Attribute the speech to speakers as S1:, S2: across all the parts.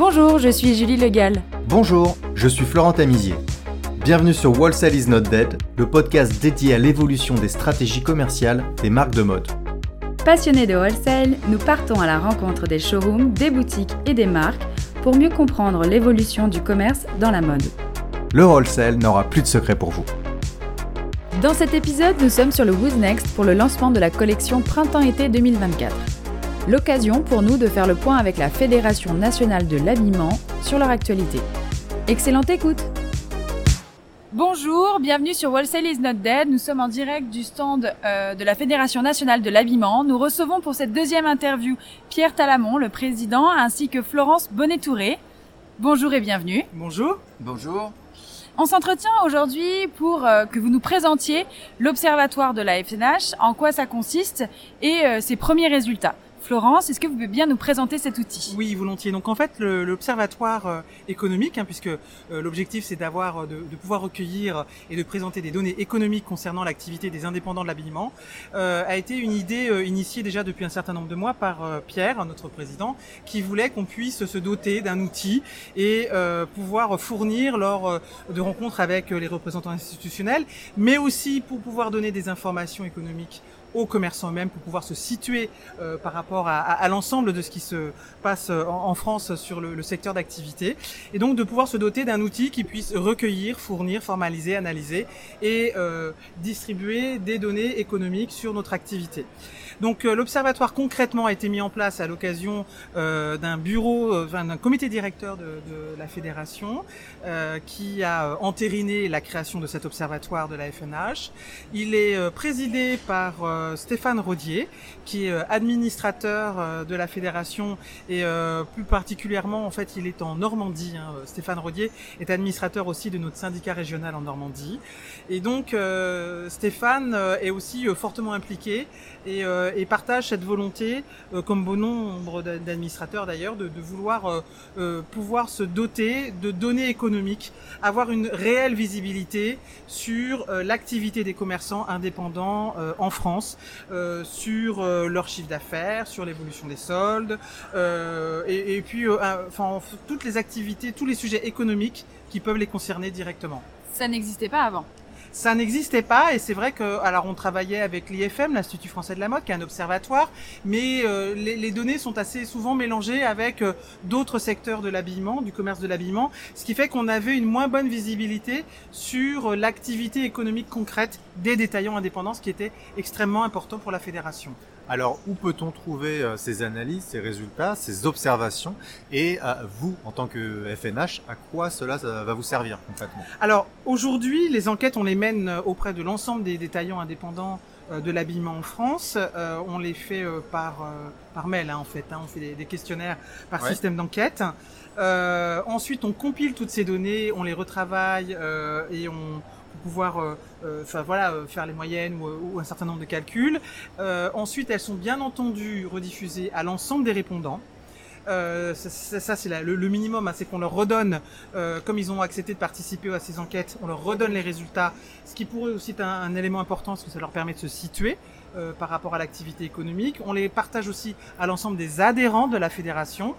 S1: Bonjour, je suis Julie Legal.
S2: Bonjour, je suis Florent Tamizier. Bienvenue sur Wholesale is not dead, le podcast dédié à l'évolution des stratégies commerciales des marques de mode.
S1: Passionnés de wholesale, nous partons à la rencontre des showrooms, des boutiques et des marques pour mieux comprendre l'évolution du commerce dans la mode.
S2: Le wholesale n'aura plus de secret pour vous.
S1: Dans cet épisode, nous sommes sur le Who's Next pour le lancement de la collection Printemps-été 2024. L'occasion pour nous de faire le point avec la Fédération nationale de l'habillement sur leur actualité. Excellente écoute Bonjour, bienvenue sur Wholesale is not dead. Nous sommes en direct du stand euh, de la Fédération nationale de l'habillement. Nous recevons pour cette deuxième interview Pierre Talamon, le président, ainsi que Florence Bonnet-Touré. Bonjour et bienvenue.
S3: Bonjour. Bonjour.
S1: On s'entretient aujourd'hui pour euh, que vous nous présentiez l'observatoire de la FNH, en quoi ça consiste et euh, ses premiers résultats. Florence, est-ce que vous pouvez bien nous présenter cet outil?
S3: Oui, volontiers. Donc en fait, l'observatoire euh, économique, hein, puisque euh, l'objectif c'est d'avoir, euh, de, pouvoir recueillir et de présenter des données économiques concernant l'activité des indépendants de l'habillement, a été une idée initiée déjà depuis un certain nombre de mois par Pierre, notre président, qui voulait qu'on puisse se doter d'un outil et pouvoir fournir lors de rencontres avec les représentants institutionnels, mais aussi pour pouvoir donner des informations économiques aux commerçants eux-mêmes pour pouvoir se situer euh, par rapport à, l'ensemble de ce qui se passe euh, en, France sur le, le secteur d'activité et donc de pouvoir se doter d'un outil qui puisse recueillir, fournir, formaliser, analyser et euh, distribuer des données économiques sur notre activité. Donc euh, l'observatoire concrètement a été mis en place à l'occasion euh, d'un bureau, euh, d'un comité directeur de, de la fédération qui a entériné la création de cet observatoire de la FNH. Il est présidé par Stéphane Rodier, qui est administrateur de la fédération et plus particulièrement en fait il est en Normandie. Hein. Stéphane Rodier est administrateur aussi de notre syndicat régional en Normandie. Et donc Stéphane est aussi fortement impliqué et euh, et partage cette volonté, euh, comme bon nombre d'administrateurs d'ailleurs, de, de, vouloir euh, pouvoir se doter de données économiques, avoir une réelle visibilité sur l'activité des commerçants indépendants en France, sur leur chiffre d'affaires, sur l'évolution des soldes, et, et, puis enfin toutes les activités, tous les sujets économiques qui peuvent les concerner directement.
S1: Ça n'existait pas avant.
S3: Ça n'existait pas et c'est vrai que alors on travaillait avec l'IFM, l'Institut français de la mode, qui est un observatoire, mais euh, les, données sont assez souvent mélangées avec euh, d'autres secteurs de l'habillement, du commerce de l'habillement, ce qui fait qu'on avait une moins bonne visibilité sur euh, l'activité économique concrète des détaillants indépendants, ce qui était extrêmement important pour la fédération.
S2: Alors, où peut-on trouver euh, ces analyses, ces résultats, ces observations Et euh, vous, en tant que FNH, à quoi cela va vous servir concrètement?
S3: Alors, aujourd'hui, les enquêtes, on les mène euh, auprès de l'ensemble des détaillants indépendants de l'habillement en France. Euh, on les fait euh, par, euh, par mail, hein, en fait. Hein, on fait des, des questionnaires par ouais. système d'enquête. ensuite, on compile toutes ces données, on les retravaille et on pouvoir enfin voilà faire les moyennes ou, ou, un certain nombre de calculs. ensuite, elles sont bien entendu rediffusées à l'ensemble des répondants. Euh, ça, ça c'est le, le, minimum, hein, c'est qu'on leur redonne, euh, comme ils ont accepté de participer à ces enquêtes, on leur redonne les résultats, ce qui pour eux aussi est un, un élément important, parce que ça leur permet de se situer euh, par rapport à l'activité économique. On les partage aussi à l'ensemble des adhérents de la fédération,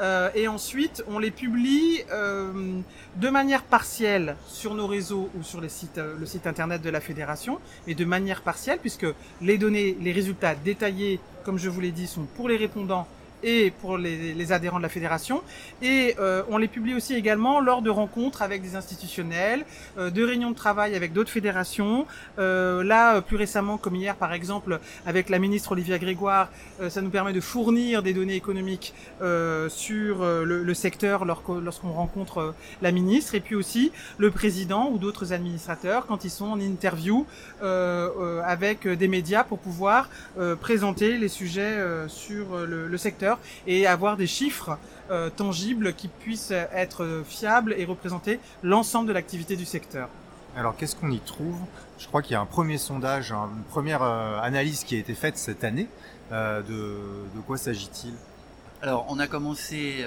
S3: euh, et ensuite on les publie euh, de manière partielle sur nos réseaux ou sur le site internet de la fédération, mais de manière partielle, puisque les données, les résultats détaillés, comme je vous l'ai dit, sont pour les répondants et pour les, les, adhérents de la fédération. Et euh, on les publie aussi également lors de rencontres avec des institutionnels, euh, de réunions de travail avec d'autres fédérations. Euh, là, plus récemment, comme hier par exemple, avec la ministre Olivia Grégoire, euh, ça nous permet de fournir des données économiques euh, sur euh, le, le, secteur lorsqu'on rencontre la ministre. Et puis aussi le président ou d'autres administrateurs quand ils sont en interview avec des médias pour pouvoir présenter les sujets sur le, le secteur et avoir des chiffres euh, tangibles qui puissent être fiables et représenter l'ensemble de l'activité du secteur.
S2: Alors qu'est-ce qu'on y trouve? Je crois qu'il y a un premier sondage, une première euh, analyse qui a été faite cette année. Euh, de, de quoi s'agit-il?
S4: Alors, on a commencé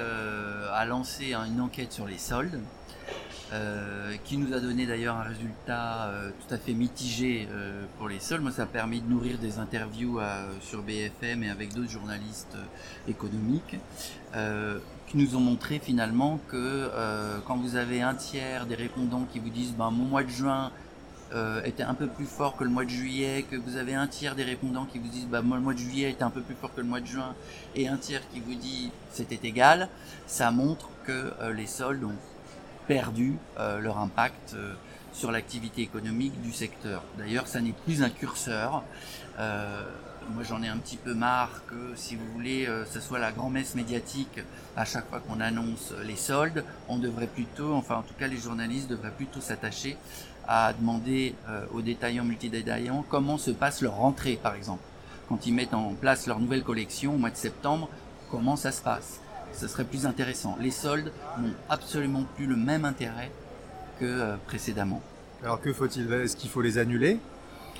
S4: à lancer une enquête sur les soldes. Euh, qui nous a donné d'ailleurs un résultat euh, tout à fait mitigé euh, pour les sols. Moi, ça a permis de nourrir des interviews sur BFM et avec d'autres journalistes économiques qui nous ont montré finalement que quand vous avez un tiers des répondants qui vous disent ben, mon mois de juin était un peu plus fort que le mois de juillet, que vous avez un tiers des répondants qui vous disent bah, le mois de juillet était un peu plus fort que le mois de juin, et un tiers qui vous dit c'était égal, ça montre que les soldes ont perdu euh, leur impact euh, sur l'activité économique du secteur. D'ailleurs, ça n'est plus un curseur. Euh, moi, j'en ai un petit peu marre que, si vous voulez, ce soit la grand-messe médiatique à chaque fois qu'on annonce les soldes. On devrait plutôt, enfin, en tout cas, les journalistes devraient plutôt s'attacher à demander aux détaillants, multidétaillants, comment se passe leur rentrée, par exemple. Quand ils mettent en place leur nouvelle collection au mois de septembre, comment ça se passe? Ce serait plus intéressant. Les soldes n'ont absolument plus le même intérêt que euh, précédemment.
S2: Alors que faut-il Est-ce qu'il faut les annuler?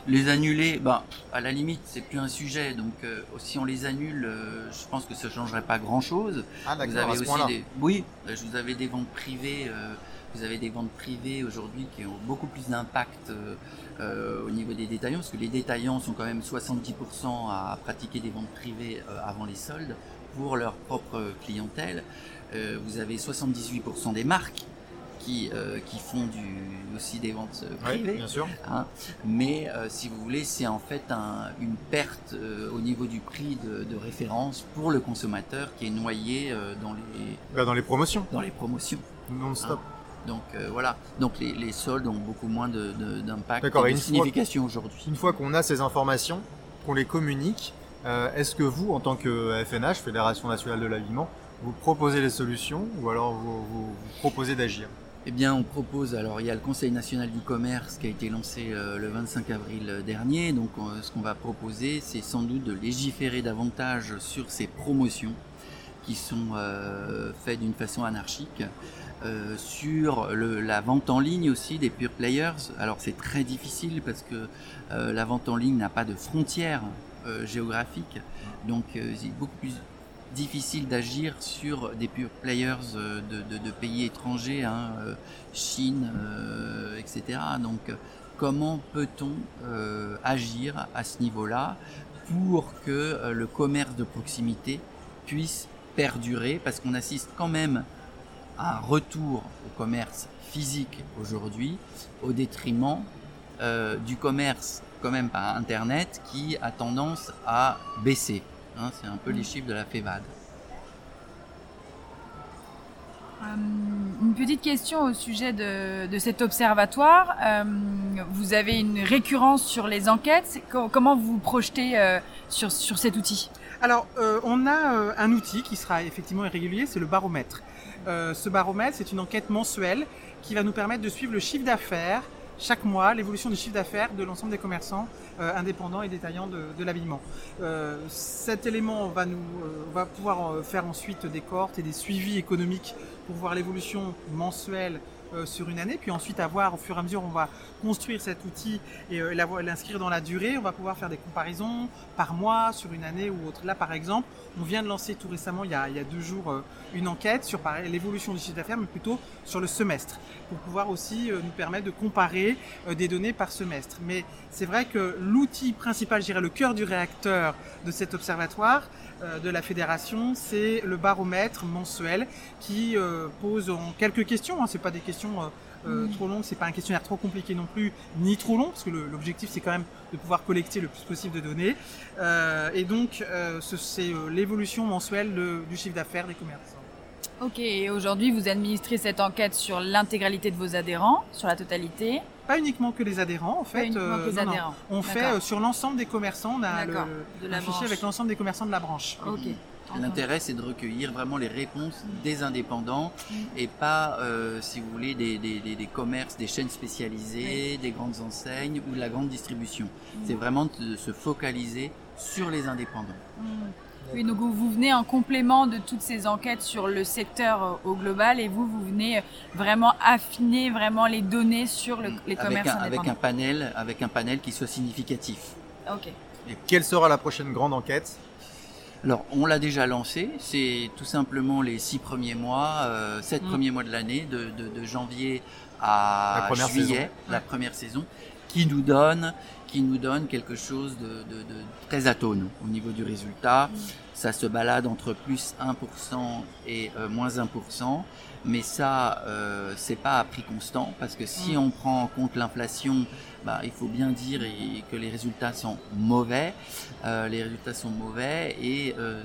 S4: Les annuler, bah, à la limite, c'est plus un sujet. Donc, euh, si on les annule, euh, je pense que ça changerait pas grand-chose.
S2: Ah, vous avez aussi
S4: des, oui, vous avez des ventes privées. vous avez des ventes privées aujourd'hui qui ont beaucoup plus d'impact au niveau des détaillants, parce que les détaillants sont quand même 70% à pratiquer des ventes privées avant les soldes pour leur propre clientèle. Euh, vous avez 78% des marques qui, euh, qui font du, aussi des ventes euh, privées.
S2: bien sûr.
S4: Hein. Mais si vous voulez, c'est en fait un, une perte au niveau du prix de, de, référence pour le consommateur qui est noyé dans les
S2: bah, dans les promotions.
S4: Dans les promotions.
S2: Non-stop.
S4: Hein. Donc voilà. Donc les, les, soldes ont beaucoup moins d'impact de, et de signification aujourd'hui.
S2: Une fois qu'on a ces informations, qu'on les communique, euh, est-ce que vous, en tant que FNH, Fédération nationale de l'habillement, vous proposez les solutions ou alors vous, proposez d'agir?
S4: Eh bien, on propose. Alors, il y a le Conseil national du commerce qui a été lancé euh, le 25 avril dernier. Donc, ce qu'on va proposer, c'est sans doute de légiférer davantage sur ces promotions qui sont euh, faites d'une façon anarchique. sur la vente en ligne aussi des pure players. Alors c'est très difficile parce que la vente en ligne n'a pas de frontières. Euh, géographique. Donc euh, c'est beaucoup plus difficile d'agir sur des pure players euh, de, pays étrangers, hein, Chine, etc. Donc comment peut-on agir à ce niveau-là pour que le commerce de proximité puisse perdurer? Parce qu'on assiste quand même à un retour au commerce physique aujourd'hui au détriment du commerce quand même par Internet qui a tendance à baisser. Hein, c'est un peu les chiffres de la FEVAD.
S1: Euh, une petite question au sujet de, cet observatoire. Euh, vous avez une récurrence sur les enquêtes. Comment vous vous projetez euh, sur, sur cet outil?
S3: Alors, on a un outil qui sera effectivement irrégulier, c'est le baromètre. ce baromètre, c'est une enquête mensuelle qui va nous permettre de suivre le chiffre d'affaires chaque mois l'évolution du chiffre d'affaires de l'ensemble des commerçants euh, indépendants et détaillants de, l'habillement. Euh, cet élément va nous euh, va pouvoir faire ensuite des cohortes et des suivis économiques pour voir l'évolution mensuelle euh, sur une année, puis ensuite avoir au fur et à mesure on va construire cet outil et euh, l'inscrire dans la durée, on va pouvoir faire des comparaisons par mois, sur une année ou autre. Là par exemple, on vient de lancer tout récemment, il y a, il y a deux jours, euh, une enquête sur l'évolution du chiffre d'affaires, mais plutôt sur le semestre, pour pouvoir aussi nous permettre de comparer des données par semestre. Mais c'est vrai que l'outil principal, je dirais le cœur du réacteur de cet observatoire, de la fédération, c'est le baromètre mensuel qui pose en quelques questions. Hein, c'est pas des questions euh, trop longues, c'est pas un questionnaire trop compliqué non plus, ni trop long, parce que l'objectif c'est quand même de pouvoir collecter le plus possible de données. et donc c'est l'évolution mensuelle du chiffre d'affaires des commerçants.
S1: Ok, et aujourd'hui vous administrez cette enquête sur l'intégralité de vos adhérents, sur la totalité
S3: pas uniquement que les adhérents, en fait.
S1: Euh,
S3: On fait euh, sur l'ensemble des commerçants, on a le, fichier avec l'ensemble des commerçants de la branche.
S4: L'intérêt, c'est de recueillir vraiment les réponses des indépendants mm. et pas, euh, si vous voulez, des, des, commerces, des chaînes spécialisées, des grandes enseignes ou de la grande distribution. C'est vraiment de se focaliser sur les indépendants.
S1: Oui, donc vous venez en complément de toutes ces enquêtes sur le secteur euh, au global et vous, vous venez euh, vraiment affiner vraiment les données sur le, les commerces
S4: avec un, Avec un panel, avec un panel qui soit significatif.
S1: Ok.
S2: Et quelle sera la prochaine grande enquête?
S4: Alors, on l'a déjà lancé. C'est tout simplement les six premiers mois, euh, sept
S3: Mm.
S4: premiers mois de l'année, de, de- de janvier à
S2: La première
S4: juillet,
S2: saison.
S4: la
S3: Ouais.
S4: première saison, qui nous donne, qui nous donne quelque chose de, de- de très atone au niveau du résultat. Ça se balade entre plus 1% et euh, moins 1%. Mais ça, euh, c'est pas à prix constant parce que si
S3: Mm.
S4: on prend en compte l'inflation, bah, il faut bien dire et- que les résultats sont mauvais. Euh, les résultats sont mauvais et euh,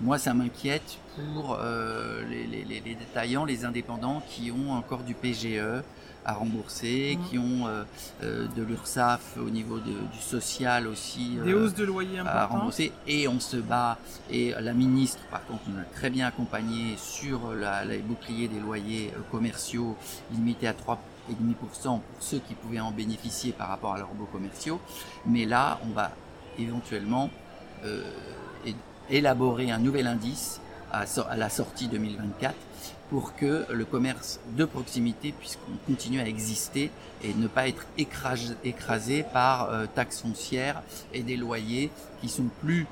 S4: moi, ça m'inquiète pour euh, les- les- les détaillants, les indépendants qui ont encore du PGE à rembourser,
S3: Mhm.
S4: qui ont euh, euh, de l'URSSAF au niveau de- du social aussi.
S3: Des
S4: euh,
S3: hausses de loyer
S4: à rembourser et on se bat et la ministre par contre nous a très bien accompagné sur la, les boucliers des loyers commerciaux limités à 3,5% pour ceux qui pouvaient en bénéficier par rapport à leurs baux commerciaux mais là on va éventuellement euh, élaborer un nouvel indice à, à la sortie 2024 pour que le commerce de proximité puisse continuer à exister et ne pas être écrasé, écrasé par euh, taxes foncières et des loyers qui sont plus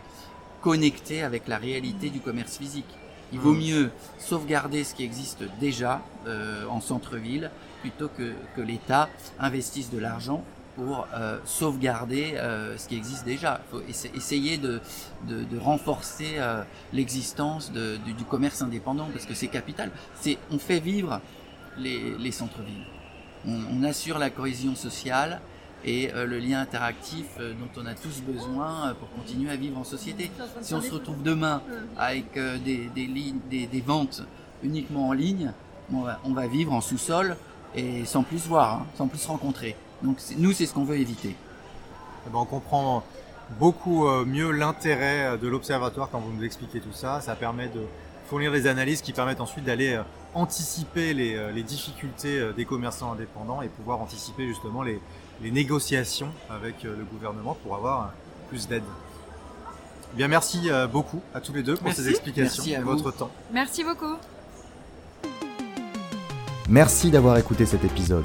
S4: connectés avec la réalité du commerce physique. Il vaut
S2: Mhm.
S4: mieux sauvegarder ce qui existe déjà euh, en centre-ville plutôt que, que l'État investisse de l'argent pour euh, sauvegarder euh, ce qui existe déjà. Il faut essa- essayer de, de, de renforcer euh, l'existence du, commerce indépendant parce que c'est capital. On fait vivre les, les centres-villes. On, assure la cohésion sociale et euh, le lien interactif euh, dont on a tous besoin euh, pour continuer à vivre en société. Si on se retrouve demain avec des, des, lignes, des, des ventes uniquement en ligne, on va, on va vivre en sous-sol et sans plus voir, hein, sans plus rencontrer. Donc c'est- nous, c'est ce qu'on veut éviter.
S2: Eh ben, on comprend beaucoup euh, mieux l'intérêt euh, de l'observatoire quand vous nous expliquez tout ça. Ça permet de fournir des analyses qui permettent ensuite d'aller euh, anticiper les, les difficultés des commerçants indépendants et pouvoir anticiper justement les, les négociations avec le gouvernement pour avoir plus d'aide. Eh Bien, merci beaucoup à tous les deux pour
S3: Merci.
S2: ces explications
S4: Merci à
S2: et
S4: vous.
S2: votre temps.
S1: Merci beaucoup.
S5: Merci d'avoir écouté cet épisode.